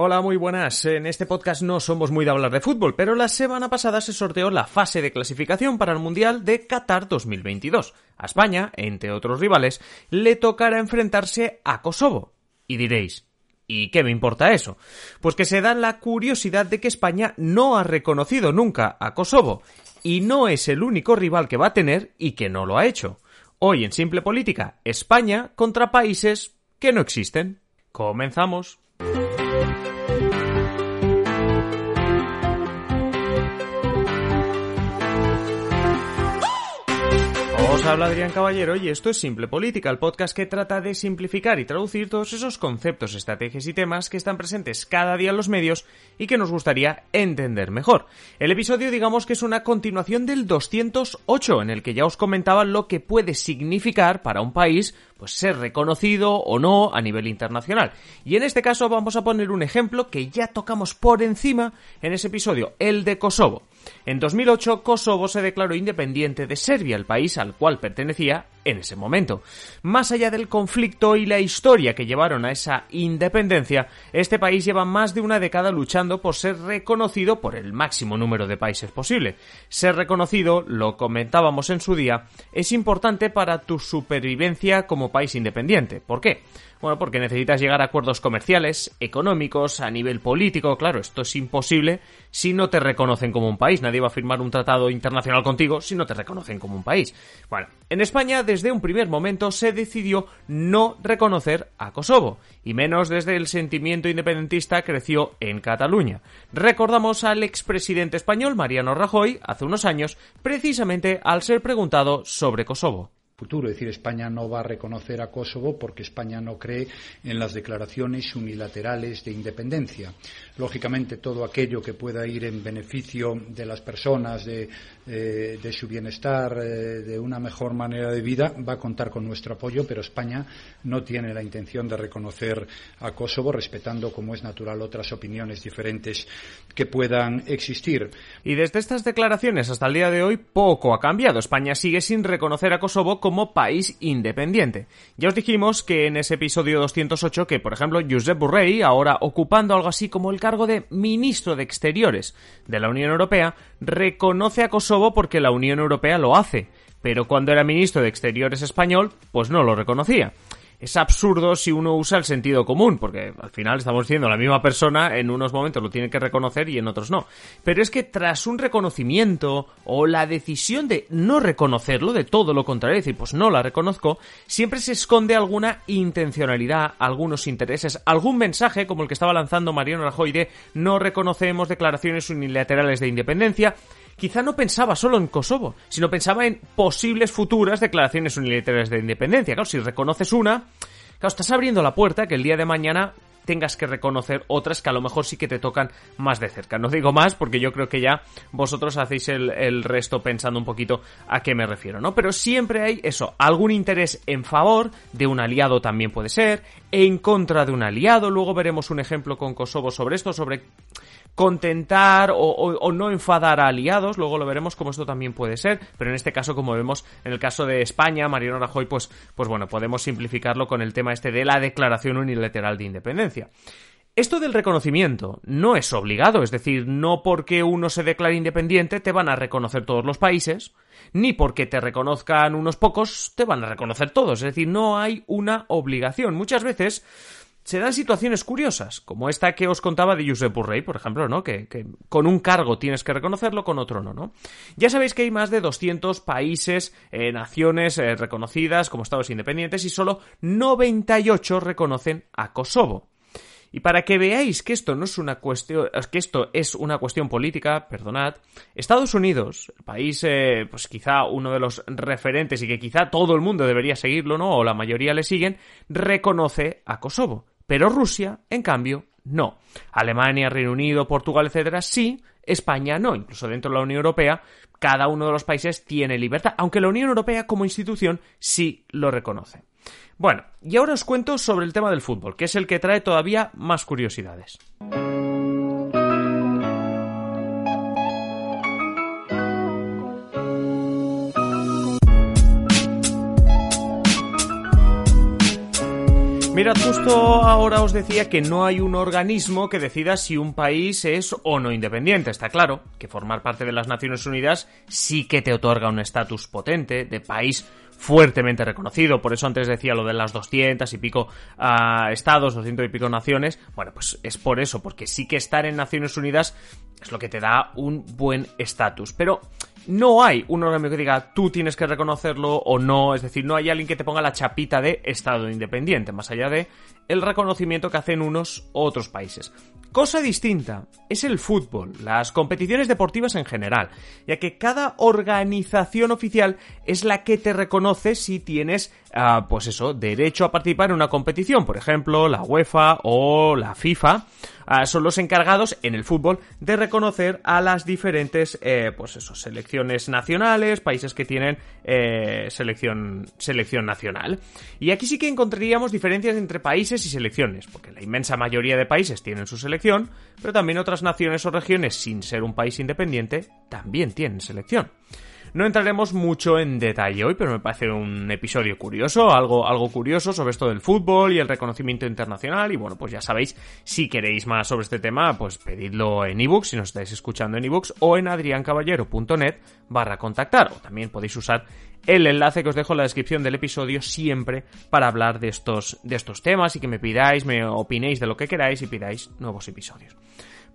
Hola, muy buenas. En este podcast no somos muy de hablar de fútbol, pero la semana pasada se sorteó la fase de clasificación para el Mundial de Qatar 2022. A España, entre otros rivales, le tocará enfrentarse a Kosovo. Y diréis, ¿Y qué me importa eso? Pues que se da la curiosidad de que España no ha reconocido nunca a Kosovo, y no es el único rival que va a tener y que no lo ha hecho. Hoy en Simple Política, España contra países que no existen. Comenzamos. Habla Adrián Caballero y esto es Simple Política, el podcast que trata de simplificar y traducir todos esos conceptos, estrategias y temas que están presentes cada día en los medios y que nos gustaría entender mejor. El episodio digamos que es una continuación del 208 en el que ya os comentaba lo que puede significar para un país pues ser reconocido o no a nivel internacional. Y en este caso vamos a poner un ejemplo que ya tocamos por encima en ese episodio, el de Kosovo. En 2008, Kosovo se declaró independiente de Serbia, el país al cual pertenecía en ese momento. Más allá del conflicto y la historia que llevaron a esa independencia, este país lleva más de una década luchando por ser reconocido por el máximo número de países posible. Ser reconocido, lo comentábamos en su día, es importante para tu supervivencia como país independiente. ¿Por qué? Bueno, porque necesitas llegar a acuerdos comerciales, económicos, a nivel político. Claro, esto es imposible si no te reconocen como un país. Nadie va a firmar un tratado internacional contigo si no te reconocen como un país. Bueno, en España desde un primer momento se decidió no reconocer a Kosovo, y menos desde el sentimiento independentista creció en Cataluña. Recordamos al expresidente español Mariano Rajoy hace unos años, precisamente al ser preguntado sobre Kosovo futuro. Es decir, España no va a reconocer a Kosovo porque España no cree en las declaraciones unilaterales de independencia. Lógicamente, todo aquello que pueda ir en beneficio de las personas, de, eh, su bienestar, eh, de una mejor manera de vida, va a contar con nuestro apoyo, pero España no tiene la intención de reconocer a Kosovo, respetando, como es natural, otras opiniones diferentes que puedan existir. Y desde estas declaraciones hasta el día de hoy, poco ha cambiado. España sigue sin reconocer a Kosovo como país independiente. Ya os dijimos que en ese episodio 208 que, por ejemplo, Josep Borrell, ahora ocupando algo así como el cargo de ministro de Exteriores de la Unión Europea, reconoce a Kosovo porque la Unión Europea lo hace, pero cuando era ministro de Exteriores español, pues no lo reconocía es absurdo si uno usa el sentido común, porque al final estamos diciendo la misma persona, en unos momentos lo tiene que reconocer y en otros no. Pero es que tras un reconocimiento o la decisión de no reconocerlo, de todo lo contrario, decir, pues no la reconozco, siempre se esconde alguna intencionalidad, algunos intereses, algún mensaje como el que estaba lanzando Mariano Rajoy de no reconocemos declaraciones unilaterales de independencia, quizá no pensaba solo en Kosovo, sino pensaba en posibles futuras declaraciones unilaterales de independencia. Claro, si reconoces una, claro, estás abriendo la puerta que el día de mañana tengas que reconocer otras que a lo mejor sí que te tocan más de cerca. No digo más porque yo creo que ya vosotros hacéis el, el, resto pensando un poquito a qué me refiero, ¿no? Pero siempre hay eso, algún interés en favor de un aliado también puede ser, en contra de un aliado, luego veremos un ejemplo con Kosovo sobre esto, sobre contentar o, no enfadar a aliados, luego lo veremos como esto también puede ser, pero en este caso, como vemos en el caso de España, Mariano Rajoy, pues, pues bueno, podemos simplificarlo con el tema este de la declaración unilateral de independencia. Esto del reconocimiento no es obligado, es decir, no porque uno se declare independiente te van a reconocer todos los países, ni porque te reconozcan unos pocos te van a reconocer todos, es decir, no hay una obligación. Muchas veces se dan situaciones curiosas, como esta que os contaba de Josep Burrey, por ejemplo, ¿no? Que, con un cargo tienes que reconocerlo, con otro no, ¿no? Ya sabéis que hay más de 200 países, eh, naciones eh, reconocidas como estados independientes y solo 98 reconocen a Kosovo. Y para que veáis que esto no es una cuestión, que esto es una cuestión política, perdonad, Estados Unidos, el país, eh, pues quizá uno de los referentes y que quizá todo el mundo debería seguirlo, ¿no? O la mayoría le siguen, reconoce a Kosovo. Pero Rusia, en cambio, no. Alemania, Reino Unido, Portugal, etcétera, sí. España no. Incluso dentro de la Unión Europea, cada uno de los países tiene libertad, aunque la Unión Europea como institución sí lo reconoce. Bueno, y ahora os cuento sobre el tema del fútbol, que es el que trae todavía más curiosidades. Mirad, justo ahora os decía que no hay un organismo que decida si un país es o no independiente. Está claro que formar parte de las Naciones Unidas sí que te otorga un estatus potente de país fuertemente reconocido. Por eso antes decía lo de las 200 y pico uh, estados, 200 y pico naciones. Bueno, pues es por eso, porque sí que estar en Naciones Unidas es lo que te da un buen estatus. Pero no hay un órgano que diga tú tienes que reconocerlo o no, es decir, no hay alguien que te ponga la chapita de Estado independiente, más allá de el reconocimiento que hacen unos u otros países. Cosa distinta es el fútbol, las competiciones deportivas en general, ya que cada organización oficial es la que te reconoce si tienes, uh, pues eso, derecho a participar en una competición, por ejemplo, la UEFA o la FIFA. Uh, son los encargados en el fútbol de reconocer a las diferentes, eh, pues eso, selecciones nacionales, países que tienen eh, selección, selección nacional. Y aquí sí que encontraríamos diferencias entre países y selecciones, porque la inmensa mayoría de países tienen su pero también otras naciones o regiones, sin ser un país independiente, también tienen selección. No entraremos mucho en detalle hoy, pero me parece un episodio curioso, algo, algo curioso sobre esto del fútbol y el reconocimiento internacional. Y bueno, pues ya sabéis, si queréis más sobre este tema, pues pedidlo en ebooks, si nos estáis escuchando en ebooks, o en adriancaballero.net barra contactar. O también podéis usar el enlace que os dejo en la descripción del episodio siempre para hablar de estos, de estos temas y que me pidáis, me opinéis de lo que queráis y pidáis nuevos episodios.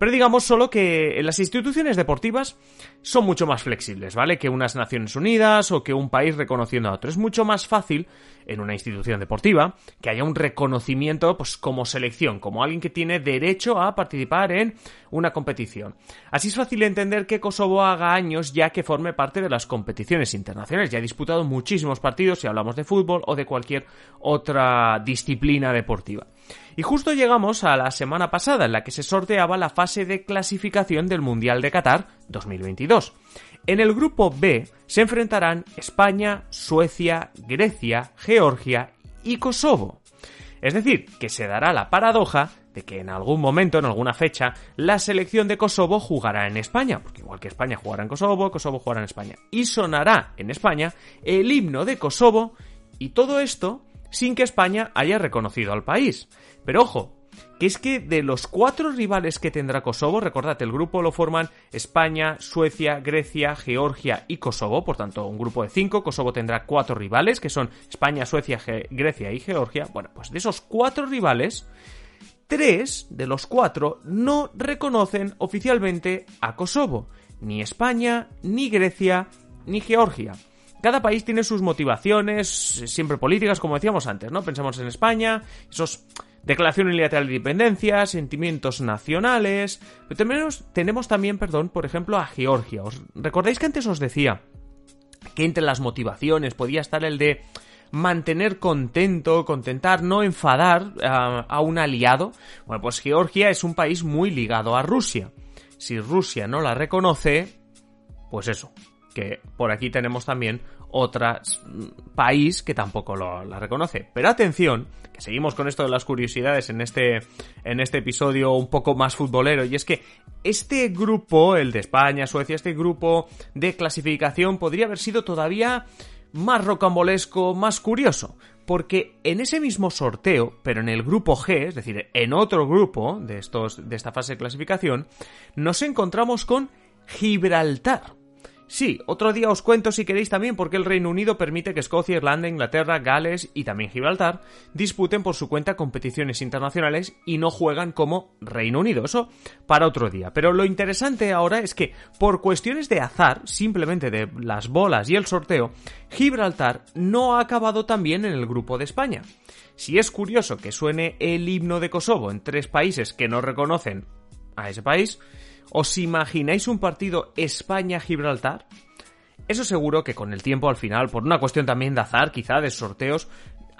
Pero digamos solo que las instituciones deportivas son mucho más flexibles, ¿vale? Que unas Naciones Unidas o que un país reconociendo a otro. Es mucho más fácil en una institución deportiva que haya un reconocimiento pues como selección, como alguien que tiene derecho a participar en una competición. Así es fácil entender que Kosovo haga años ya que forme parte de las competiciones internacionales. Ya ha disputado muchísimos partidos si hablamos de fútbol o de cualquier otra disciplina deportiva. Y justo llegamos a la semana pasada en la que se sorteaba la fase de clasificación del Mundial de Qatar 2022. En el grupo B se enfrentarán España, Suecia, Grecia, Georgia y Kosovo. Es decir, que se dará la paradoja de que en algún momento, en alguna fecha, la selección de Kosovo jugará en España, porque igual que España jugará en Kosovo, Kosovo jugará en España. Y sonará en España el himno de Kosovo y todo esto sin que España haya reconocido al país. Pero ojo, que es que de los cuatro rivales que tendrá Kosovo, recordad, el grupo lo forman España, Suecia, Grecia, Georgia y Kosovo, por tanto, un grupo de cinco, Kosovo tendrá cuatro rivales, que son España, Suecia, Grecia y Georgia. Bueno, pues de esos cuatro rivales, tres de los cuatro no reconocen oficialmente a Kosovo, ni España, ni Grecia, ni Georgia. Cada país tiene sus motivaciones, siempre políticas, como decíamos antes, ¿no? Pensamos en España, esos Declaración unilateral de independencia, sentimientos nacionales. Pero tenemos, tenemos también, perdón, por ejemplo, a Georgia. ¿Os recordáis que antes os decía que entre las motivaciones podía estar el de mantener contento, contentar, no enfadar a, a un aliado? Bueno, pues Georgia es un país muy ligado a Rusia. Si Rusia no la reconoce, pues eso, que por aquí tenemos también otro país que tampoco lo, la reconoce. Pero atención, que seguimos con esto de las curiosidades en este, en este episodio un poco más futbolero, y es que este grupo, el de España, Suecia, este grupo de clasificación podría haber sido todavía más rocambolesco, más curioso, porque en ese mismo sorteo, pero en el grupo G, es decir, en otro grupo de estos de esta fase de clasificación, nos encontramos con Gibraltar. Sí, otro día os cuento si queréis también por qué el Reino Unido permite que Escocia, Irlanda, Inglaterra, Gales y también Gibraltar disputen por su cuenta competiciones internacionales y no juegan como Reino Unido. Eso para otro día. Pero lo interesante ahora es que por cuestiones de azar, simplemente de las bolas y el sorteo, Gibraltar no ha acabado también en el grupo de España. Si es curioso que suene el himno de Kosovo en tres países que no reconocen a ese país, ¿Os imagináis un partido España-Gibraltar? Eso seguro que con el tiempo al final, por una cuestión también de azar, quizá de sorteos,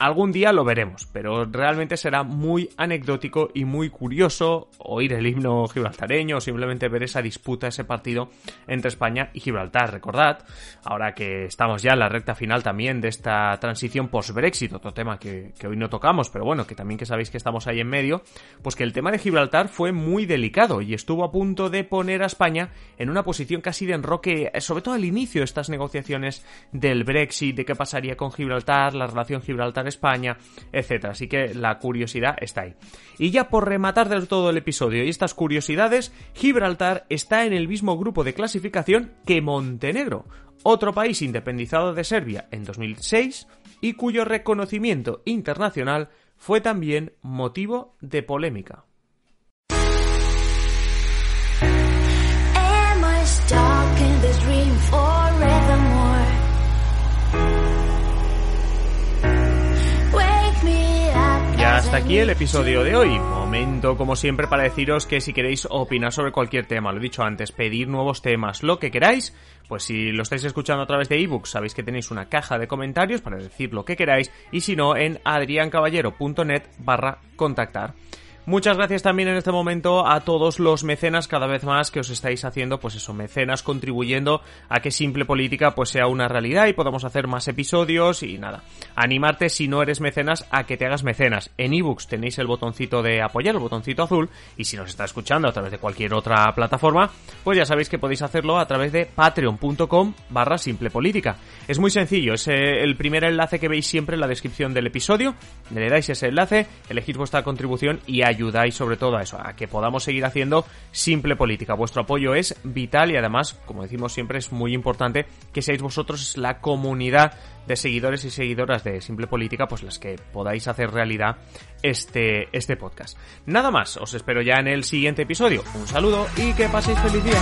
Algún día lo veremos, pero realmente será muy anecdótico y muy curioso oír el himno gibraltareño o simplemente ver esa disputa, ese partido entre España y Gibraltar. Recordad, ahora que estamos ya en la recta final también de esta transición post-Brexit, otro tema que, hoy no tocamos, pero bueno, que también que sabéis que estamos ahí en medio, pues que el tema de Gibraltar fue muy delicado y estuvo a punto de poner a España en una posición casi de enroque, sobre todo al inicio de estas negociaciones del Brexit, de qué pasaría con Gibraltar, la relación Gibraltar-España, etc. Así que la curiosidad está ahí. Y ya por rematar del todo el episodio y estas curiosidades, Gibraltar está en el mismo grupo de clasificación que Montenegro, otro país independizado de Serbia en 2006 y cuyo reconocimiento internacional fue también motivo de polémica. Hasta aquí el episodio de hoy. Momento, como siempre, para deciros que si queréis opinar sobre cualquier tema, lo he dicho antes, pedir nuevos temas, lo que queráis, pues si lo estáis escuchando a través de ebooks, sabéis que tenéis una caja de comentarios para decir lo que queráis, y si no, en adriancaballero.net barra contactar. Muchas gracias también en este momento a todos los mecenas cada vez más que os estáis haciendo, pues eso, mecenas contribuyendo a que Simple Política pues sea una realidad y podamos hacer más episodios y nada. Animarte si no eres mecenas a que te hagas mecenas. En ebooks tenéis el botoncito de apoyar, el botoncito azul, y si nos está escuchando a través de cualquier otra plataforma, pues ya sabéis que podéis hacerlo a través de patreon.com barra simple política. Es muy sencillo, es eh, el primer enlace que veis siempre en la descripción del episodio, le dais ese enlace, elegís vuestra contribución y ayudáis sobre todo a eso, a que podamos seguir haciendo simple política. Vuestro apoyo es vital y además, como decimos siempre, es muy importante que seáis vosotros la comunidad de seguidores y seguidoras de Simple Política, pues las que podáis hacer realidad este, este podcast. Nada más, os espero ya en el siguiente episodio. Un saludo y que paséis feliz día.